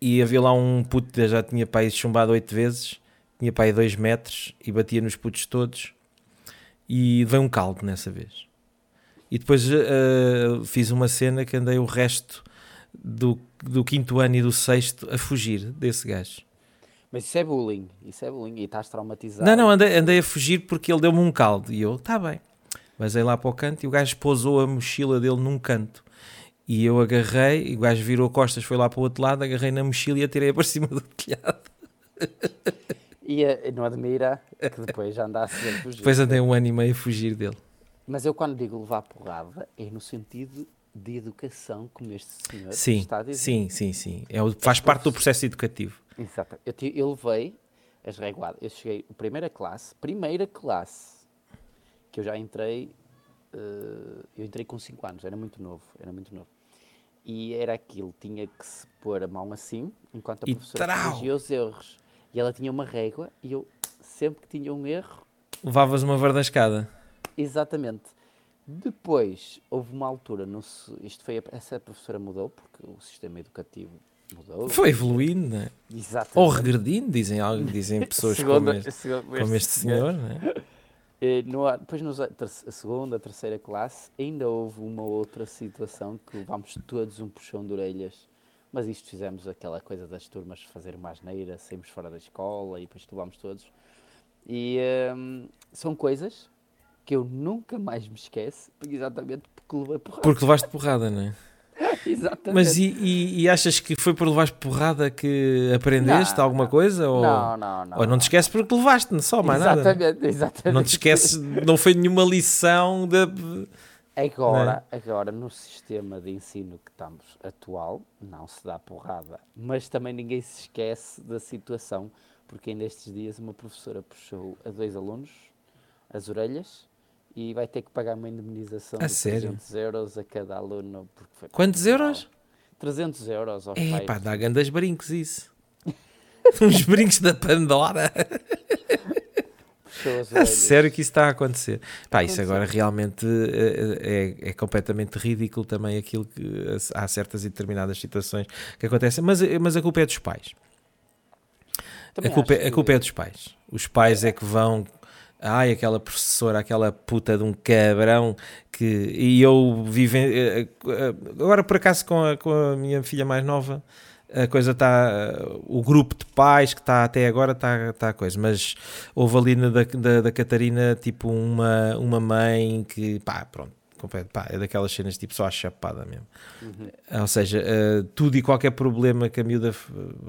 e havia lá um puto que já tinha pai chumbado oito vezes, tinha pai dois metros e batia nos putos todos e veio um caldo nessa vez. E depois eh, fiz uma cena que andei o resto do, do quinto ano e do sexto a fugir desse gajo. Mas isso é bullying, isso é bullying e estás traumatizado. Não, não, andei, andei a fugir porque ele deu-me um caldo. E eu, tá bem. Vazei lá para o canto e o gajo pousou a mochila dele num canto. E eu agarrei, e o gajo virou costas, foi lá para o outro lado, agarrei na mochila e atirei para cima do telhado. E eh, não admira que depois andasse a fugir. Depois andei um ano e meio a fugir dele. Mas eu quando digo levar porrada é no sentido de educação, como este senhor Sim, está a dizer. sim, sim, sim. É, faz parte do processo educativo. Exato. Eu, ti- eu levei as reguadas. Eu cheguei, a primeira classe, primeira classe, que eu já entrei, eh, eu entrei com 5 anos, era muito novo, era muito novo. E era aquilo, tinha que se pôr a mão assim, enquanto a E professora corrigia os erros. E ela tinha uma régua, e eu, sempre que tinha um erro, Levavas uma verdascada. Exatamente. Depois, houve uma altura, no, se- isto foi, a- essa professora mudou, porque o sistema educativo mudou. Foi evoluindo, né? Exatamente. Ou regredindo, dizem, algo- dizem pessoas como este, como este senhor. Né? Eh, no depois, nos, a, terce- a segunda, terceira classe, ainda houve uma outra situação que levámos todos um puxão de orelhas. Mas isto fizemos aquela coisa das turmas fazer uma asneira, saímos fora da escola e depois levámos todos. E hum, são coisas que eu nunca mais me esqueço, exatamente porque levei porrada. Porque levaste porrada, não é? Exatamente. Mas e, e- e achas que foi por levares porrada que aprendeste Não, alguma não. coisa? Ou, Não, não, não. ou não te esqueces porque levaste, só mais nada. exatamente, exatamente. Não te esqueces, não foi nenhuma lição de. Agora, agora, no sistema de ensino que estamos atual, não se dá porrada. Mas também ninguém se esquece da situação, porque ainda estes dias uma professora puxou a dois alunos as orelhas e vai ter que pagar uma indemnização A de sério? 300 euros a cada aluno. Porque foi Quantos euros? 300 euros aos É pais. pá, dá grandes brincos isso. Uns brincos da Pandora. Pessoas A velhas. sério que isso está a acontecer. Pá, isso agora realmente eh, é, é completamente ridículo também aquilo que há certas e determinadas situações que acontecem, mas, mas a culpa é dos pais. Também A culpa, é- a que- culpa é dos pais. Os pais é que vão. Ai, aquela professora, aquela puta de um cabrão que. E eu vive. eh, eh, Agora, por acaso, com a, com a minha filha mais nova, a coisa está. O grupo de pais que está até agora está está a coisa. Mas houve ali na da, da, da Catarina, tipo, uma, uma mãe que. pá, pronto. Pá, é daquelas cenas tipo só a chapada mesmo. Ou seja, eh, tudo e qualquer problema que a miúda,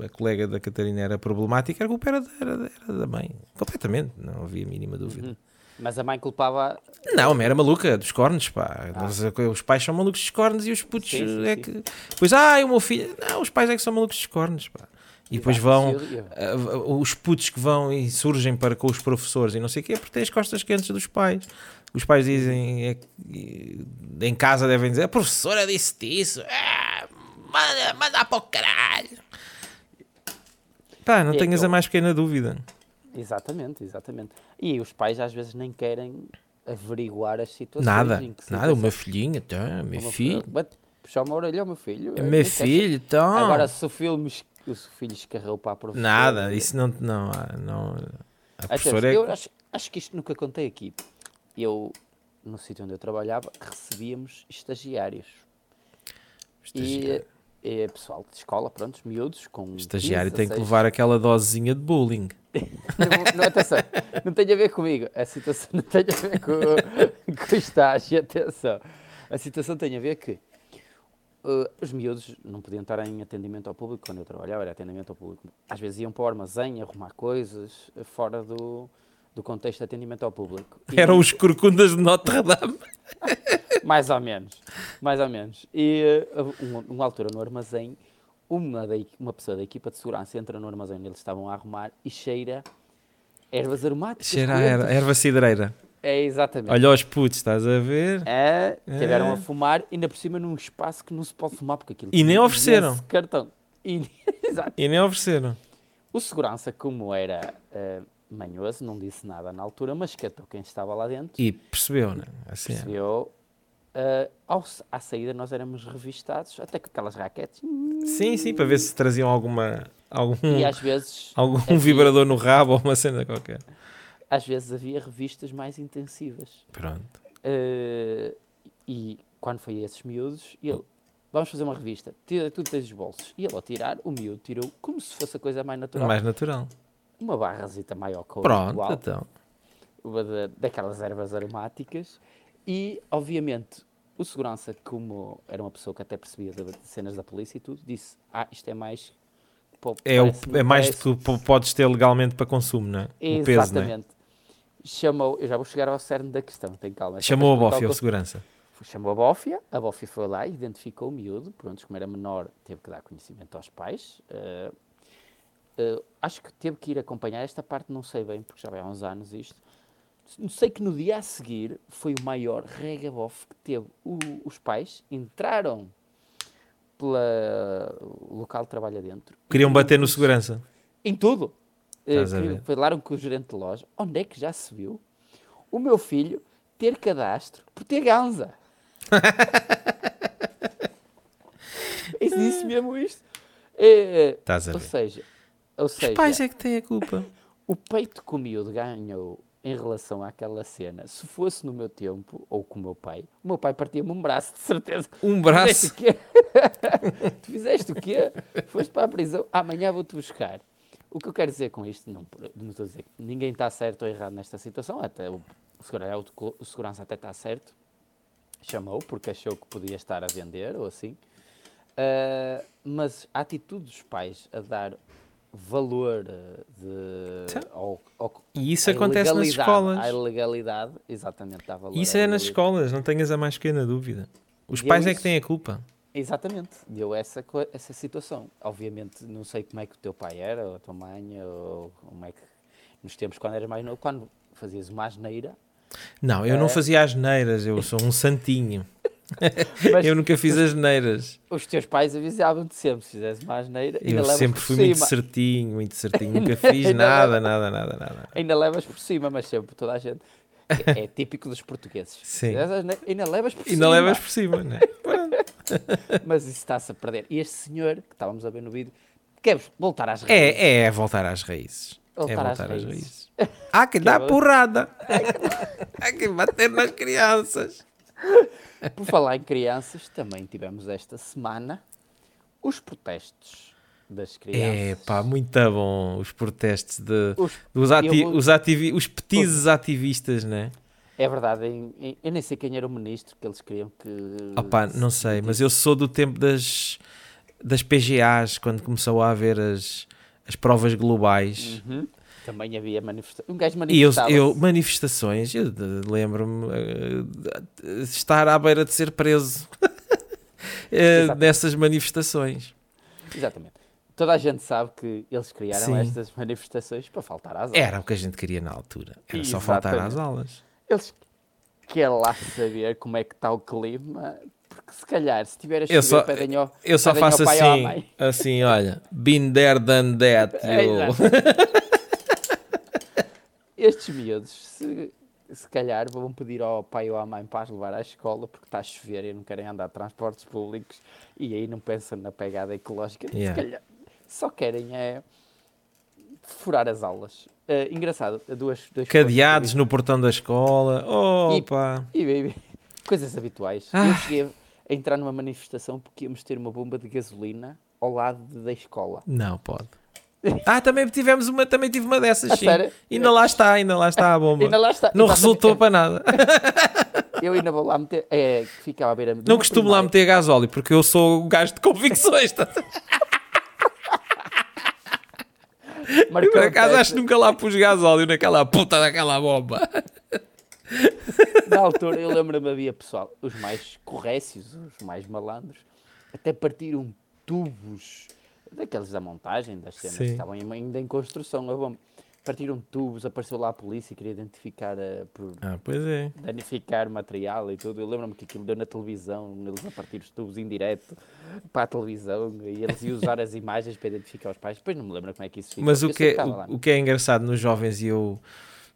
a colega da Catarina era problemática, a culpa era, da- era, da- era da mãe. Completamente, não havia a mínima dúvida. Mas a mãe culpava. Não, mas era maluca dos cornos, pá. Mas, eh, Os pais são malucos dos cornos e os putos Sim, sim, é que. Pois, ai, o meu filho. Não, os pais é que são malucos dos cornos, pá. E depois vão. Eh, os putos que vão e surgem para com os professores e não sei o quê, porque têm as costas quentes dos pais. Os pais dizem, é, em casa devem dizer, a professora disse-te isso, ah, manda, manda para o caralho. Pá, não É, tenhas eu- a mais pequena dúvida. Exatamente, exatamente. E os pais às vezes nem querem averiguar as situações. Nada, nada, o meu filhinho, tá, meu O meu filho, Puxar uma orelha ao meu filho. é eh, meu quer- filho, então. Agora, se o se o filho escarrou para a professora. Nada, isso não, não, há- não a professora é eu acho, acho que isto nunca contei aqui. Eu, no sítio onde eu trabalhava, recebíamos estagiários. Estagiário. E pessoal de escola, pronto, miúdos, com. estagiário 15, tem que 16. levar aquela dosezinha de bullying. Não, não, atenção, não tem a ver comigo. A situação não tem a ver com, com o estágio. Atenção. A situação tem a ver que uh, os miúdos não podiam estar em atendimento ao público quando eu trabalhava, era atendimento ao público. Às vezes iam para o armazém arrumar coisas fora do, do contexto de atendimento ao público. E- Eram os corcundas de Notre Dame. mais ou menos, mais ou menos. E uh, uma, altura no armazém, uma, da, uma pessoa da equipa de segurança entra no armazém onde eles estavam a arrumar e cheira ervas aromáticas. Cheira a erva, erva cidreira. É exatamente. Olha os putos, estás a ver? É, tiveram É. a fumar, ainda por cima num espaço que não se pode fumar porque aquilo E nem ofereceram. cartão. E, exato. E nem ofereceram. O segurança, como era eh, manhoso, não disse nada na altura, mas catou quem estava lá dentro. E percebeu, né? Assim, é. percebeu. Eh, ao, à saída nós éramos revistados, até com aquelas raquetes. Sim, sim, para ver se traziam alguma, algum, E às vezes, algum havia- vibrador no rabo ou uma cena qualquer. às vezes havia revistas mais intensivas. Pronto. Eh, e quando foi a esses miúdos, ele, vamos fazer uma revista, tira, tu tens os bolsos. E ele, ao tirar, o miúdo tirou como se fosse a coisa mais natural. Mais natural. Uma barrazita maior que o Pronto, igual, então. uma da- daquelas ervas aromáticas. E, obviamente, o segurança, como era uma pessoa que até percebia de cenas da polícia e tudo, disse: Ah, isto é mais. pô, É, o, é mais parece- que p- podes ter legalmente para consumo, não é? O peso, é? Exatamente. Chamou, eu já vou chegar ao cerne da questão, tem calma. Chamou a bófia, o segurança. Chamou a bófia, a bófia foi lá, identificou o miúdo, pronto, como era menor, teve que dar conhecimento aos pais. eh, eh, acho que teve que ir acompanhar esta parte, não sei bem, porque já vai há uns anos isto. Sei que no dia a seguir foi o maior regabof que teve. O- os pais entraram pelo local de trabalho adentro. Queriam bater no os- segurança. em tudo. Eh, falaram com o gerente de loja. Onde é que já se viu o meu filho ter cadastro por ter ganza? Isso disse mesmo isto. Eh, Estás a ou ver. seja, ou Os seja pais é que têm a culpa. o peito que o miúdo ganhou em relação àquela cena, se fosse no meu tempo, ou com o meu pai, o meu pai partia-me um braço, de certeza. Um Tu braço. fizeste o quê? tu fizeste o quê? Foste para a prisão, amanhã vou-te buscar. O que eu quero dizer com isto, não, não estou a dizer que ninguém está certo ou errado nesta situação, até o, o segurança, até está certo, chamou porque achou que podia estar a vender ou assim, Ah, mas a atitude dos pais a dar valor eh, de, Sim. ao, ao, E isso acontece nas escolas. À ilegalidade, exatamente, dá valor Isso é nas escolas, não tenhas a mais pequena dúvida. Os eu pais é que têm a culpa. Exatamente, deu essa, essa situação. Obviamente, não sei como é que o teu pai era, ou a tua mãe, ou como é que. Nos tempos quando eras mais novo, quando fazias uma asneira, Não, eu não É. fazia as neiras, eu sou um santinho. Mas Eu nunca fiz as neiras. os teus pais avisavam-te sempre, se fizesse mais neira, ainda Eu sempre fui cima. muito certinho, muito certinho. Nunca fiz Ainda nada, nada, nada, nada. Ainda levas por cima, mas sempre toda a gente. É, é típico dos portugueses. Se Sim. Ainda levas por Ainda cima. levas por cima, né? Mas isso está-se a perder. E este senhor, que estávamos a ver no vídeo, quer voltar às raízes. É, é voltar às raízes. é Voltar às voltar às raízes. raízes. Há que dar bom. porrada. Há que bater nas crianças. Por falar em crianças, também tivemos esta semana os protestos das crianças. É pá, muito bom os protestos de, Os- dos eu ati vou- os, ativi os petizes ativistas, né? É verdade, em- eu nem sei quem era o ministro que eles queriam que. Opá, não se sei, mas eu sou do tempo das, das PGAs, quando começou a haver as, as provas globais. Uhum. Também havia manifestações. Um gajo E eu, manifestava. eu manifestações, eu lembro-me de estar à beira de ser preso Exato. nessas manifestações. Exatamente. Toda a gente sabe que eles criaram Sim. estas manifestações para faltar às aulas. Era o que a gente queria na altura. Era só faltar às Exatamente. aulas. Eles querem lá saber como é que está o clima, porque se calhar, se tiver a chover, Eu só, pedem ao, eu só faço assim, assim, olha, been there, done that. É. Estes miúdos, se, se calhar, vão pedir ao pai ou à mãe para as levar à escola porque está a chover e não querem andar de transportes públicos e aí não pensam na pegada ecológica. Yeah. Se calhar, só querem é furar as aulas. Eh, engraçado, duas, dois Cadeados no portão da escola. E- Opa! E, e- coisas habituais. Eu Ah. cheguei a entrar numa manifestação porque íamos ter uma bomba de gasolina ao lado da escola. Não pode. Ah, também tivemos uma, também tive uma dessas, A sim. sério? Ainda lá está, ainda lá está a bomba. Ainda lá está. Não resultou para nada. Eu ainda vou lá meter. É, ficava à beira Não costumo lá primária. meter gasóleo porque eu sou o gajo de convicções. tá? Marcou Por acaso acho que nunca lá pus gasóleo naquela puta daquela bomba. Na altura, eu lembro-me, havia pessoal, os mais corrécios, os mais malandros, até partiram tubos, daqueles da montagem, das cenas que Sim. estavam ainda em construção. Partiram tubos, apareceu lá a polícia, queria identificar a, por Ah, pois é. danificar material e tudo. Eu lembro-me que aquilo deu na televisão, eles a partir os tubos em direto para a televisão e eles iam usar as imagens para identificar os pais. Depois não me lembro como é que isso ficou. Mas o que, é, o, o que é engraçado nos jovens e eu,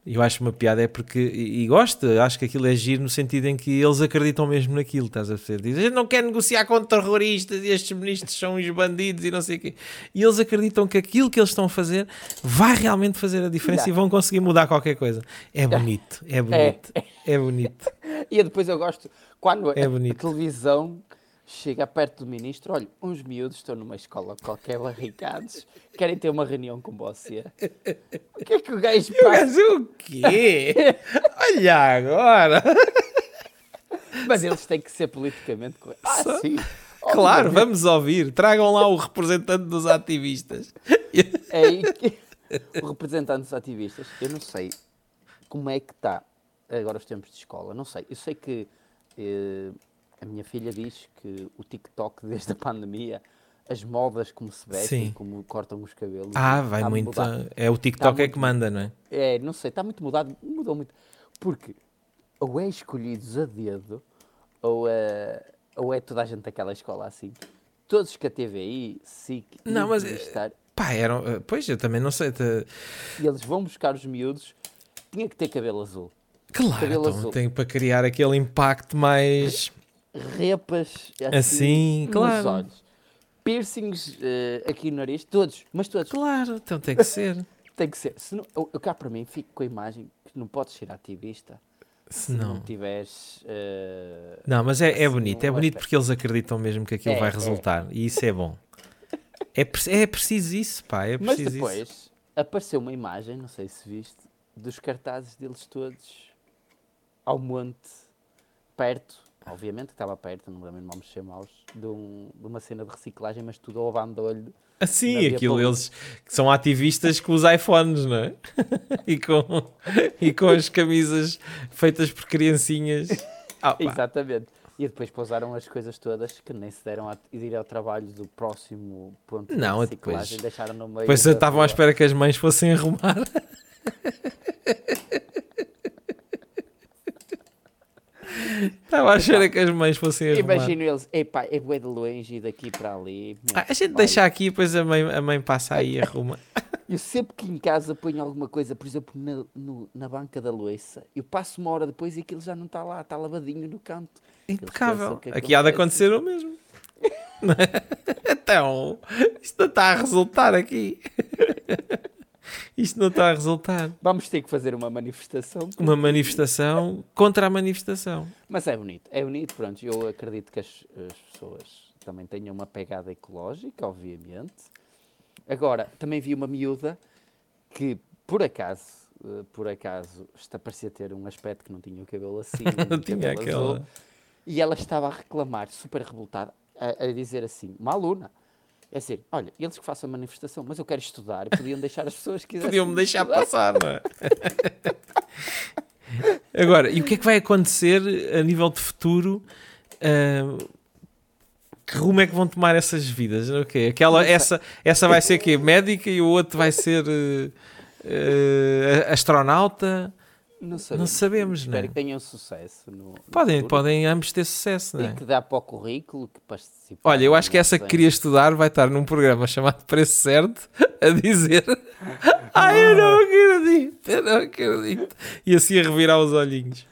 eu acho uma piada é porque, e, e gosto, acho que aquilo é giro no sentido em que eles acreditam mesmo naquilo, estás a perceber? Dizem, a gente não quer negociar com terroristas e estes ministros são uns bandidos e não sei o quê. E eles acreditam que aquilo que eles estão a fazer vai realmente fazer a diferença e vão conseguir mudar qualquer coisa. É bonito, é bonito, é bonito. E depois eu gosto, quando É a- a, bonito. televisão chega perto do ministro, olha, uns miúdos estão numa escola qualquer barricados, querem ter uma reunião com você. O que é que o gajo faz? Mas o quê? Olha agora! Mas eles têm que ser politicamente corretos. Ah, Só- sim. Claro, vamos ouvir. Tragam lá o representante dos ativistas. É aí que o representante dos ativistas, eu não sei como é que está agora os tempos de escola, não sei. Eu sei que eh, a minha filha diz que o TikTok, desde a pandemia, as modas como se vestem, como cortam os cabelos. Ah, vai muito. mudar. É o TikTok é muito- que manda, não é? É, não sei, está muito mudado, mudou muito. Porque ou é escolhidos a dedo, ou é, ou é toda a gente daquela escola assim. Todos que a TVI, SIC, Não, mas, eh, entrevistar, Pá, eram. eh, Pois, eu também não sei. te- e eles vão buscar os miúdos, tinha que ter cabelo azul. Claro, Cabelo então, azul. tem para criar aquele impacto mais. Repas assim, Assim, nos claro. olhos. Piercings eh, aqui no nariz, todos, mas todos. Claro, então tem que ser. Tem que ser. Se não, eu, eu cá para mim fico com a imagem que não podes ser ativista se não Não. tiveres. eh, Não, mas é, é assim, bonito. É bonito porque eles acreditam mesmo que aquilo É, vai é. resultar. E isso é bom. É, é preciso isso, pá. É Mas preciso depois isso. apareceu uma imagem, não sei se viste, dos cartazes deles todos ao monte, perto, obviamente que estava perto, não me lembro de chamá-los, de, um, de uma cena de reciclagem, mas tudo ao bandolho. Na via aquilo, pública. eles que são ativistas com os iPhones, não é? e, com, e com as camisas feitas por criancinhas. Ah. Exatamente. E depois pousaram as coisas todas que nem se deram a ir ao trabalho do próximo ponto Não, de depois- reciclagem, deixaram no meio. Depois estavam à espera que as mães fossem arrumar. Está Estava a achar que as mães fossem. Imagino eles, epá, é bué de longe e daqui para ali. Ah, a gente deixa aqui, depois a mãe, a mãe passa aí e arruma. Eu sempre que em casa ponho alguma coisa, por exemplo, na, no- na banca da louça, eu passo uma hora depois e aquilo já não está lá, está lavadinho no canto. Impecável. que Aqui há de acontece. acontecer o mesmo. É? Então, isto não está a resultar aqui. Isto não está a resultar. Vamos ter que fazer uma manifestação. Uma manifestação contra a manifestação. Mas é bonito, é bonito, pronto. Eu acredito que as, as pessoas também tenham uma pegada ecológica, obviamente. Agora, também vi uma miúda que, por acaso, eh, por acaso, está parecia ter um aspecto que não tinha o cabelo assim, nem o Tinha aquela- azul, e ela estava a reclamar, super revoltada, a, a dizer assim, uma aluna, é assim, olha, eles que façam a manifestação, mas eu quero estudar, podiam deixar as pessoas que quisessem Podiam-me deixar estudar. passar, não é? Agora, e o que é que vai acontecer a nível de futuro? Ah, que rumo é que vão tomar essas vidas? Ok, Aquela, essa, essa vai ser quê? Médica e o outro vai ser eh, eh, astronauta? Não sabemos, sabemos, Espero não é? que tenham sucesso. No, no Podem, futuro. podem ambos ter sucesso, não é? E que dá para o currículo que participar. Olha, eu acho que essa que queria estudar vai estar num programa chamado Preço Certo a dizer Ai, eu não acredito, eu não acredito. E assim a revirar os olhinhos.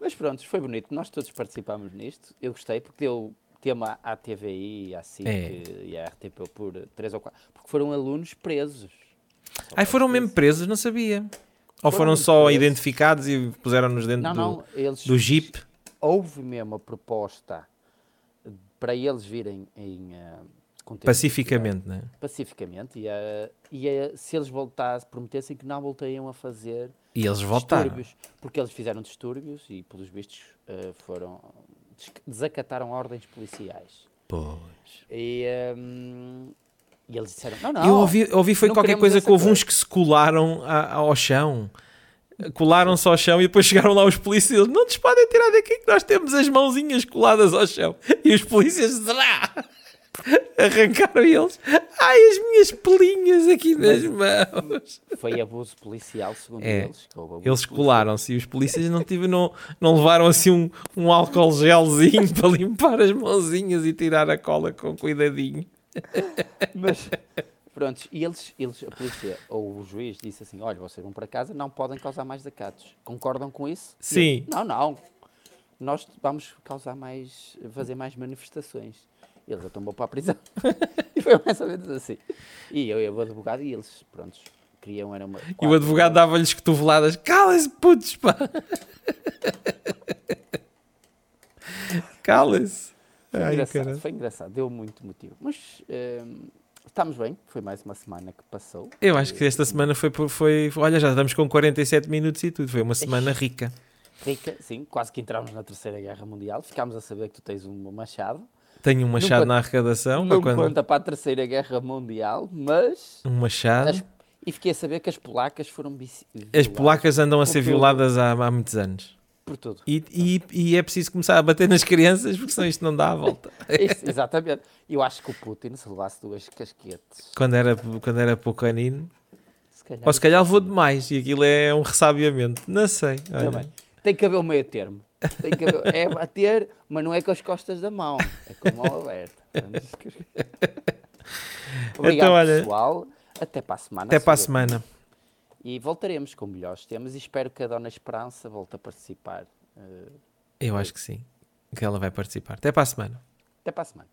Mas pronto, foi bonito. Nós todos participámos nisto. Eu gostei porque deu tema à TVI, à SIC É. e à RTP por 3 ou 4. Porque foram alunos presos. Ai, foram mesmo presos, não sabia. Ou Foram foram só presos. identificados e puseram-nos dentro Não, do, não, eles... do Jeep? Houve mesmo a proposta para eles virem em... de Pacificamente, não é? pacificamente e, eh, e eh, se eles voltassem, prometessem que não voltariam a fazer E eles voltaram. porque eles fizeram distúrbios e pelos vistos eh, foram des- desacataram ordens policiais. Pois. E, ehm, e eles disseram, não, não. Eu ouvi, ouvi foi qualquer coisa que houve coisa." uns que se colaram a- ao chão. Colaram-se ao chão e depois chegaram lá os polícias e eles, não nos podem tirar daqui que nós temos as mãozinhas coladas ao chão. E os polícias zrá, arrancaram eles. Ai, as minhas pelinhas aqui nas mãos. Foi abuso policial, segundo É, eles. Eles colaram-se e os polícias não, tive, não, não levaram assim um, um álcool gelzinho para limpar as mãozinhas e tirar a cola com cuidadinho. Mas, pronto, e eles, eles, a polícia ou o juiz disse assim: olha, vocês vão para casa, não podem causar mais desacatos. Concordam com isso? Sim. eles, não, não. Nós vamos causar mais, fazer mais manifestações. Eles então vão para a prisão. e foi mais ou menos assim. E eu e o advogado, e eles, pronto, queriam, era uma. E o advogado dava-lhes cotoveladas. Calem-se, putos, pá! Calem-se! Foi Ai, engraçado, caralho. foi engraçado, deu muito motivo. Mas hum, estamos bem, foi mais uma semana que passou. Eu acho que esta semana foi, foi. Olha, já estamos com 47 minutos e tudo. Foi uma semana rica. Rica, sim, quase que entramos na Terceira Guerra Mundial. Ficámos a saber que tu tens um machado. Tenho um machado conta- na arrecadação. Não para quando... conta para a Terceira Guerra Mundial, mas. Um machado. as- E fiquei a saber que as polacas foram As polacas andam a ser violadas há, há muitos anos. Por tudo. E, e, e é preciso começar a bater nas crianças porque senão isto não dá a volta. Isso, exatamente. Eu acho que o Putin, se levasse duas casquetes, Quando era, quando era se calhar. Ou se calhar levou demais e aquilo é um ressabiamento. Não sei. Tem que haver um meio termo. Tem que haver- é bater, mas não é com as costas da mão, é com a mão aberta. Obrigado, Então, olha, pessoal. Até para a semana. Até para a semana. E voltaremos com melhores temas e espero que a Dona Esperança volte a participar. Eh, Eu acho que sim. Que ela vai participar. Até para a semana. Até para a semana.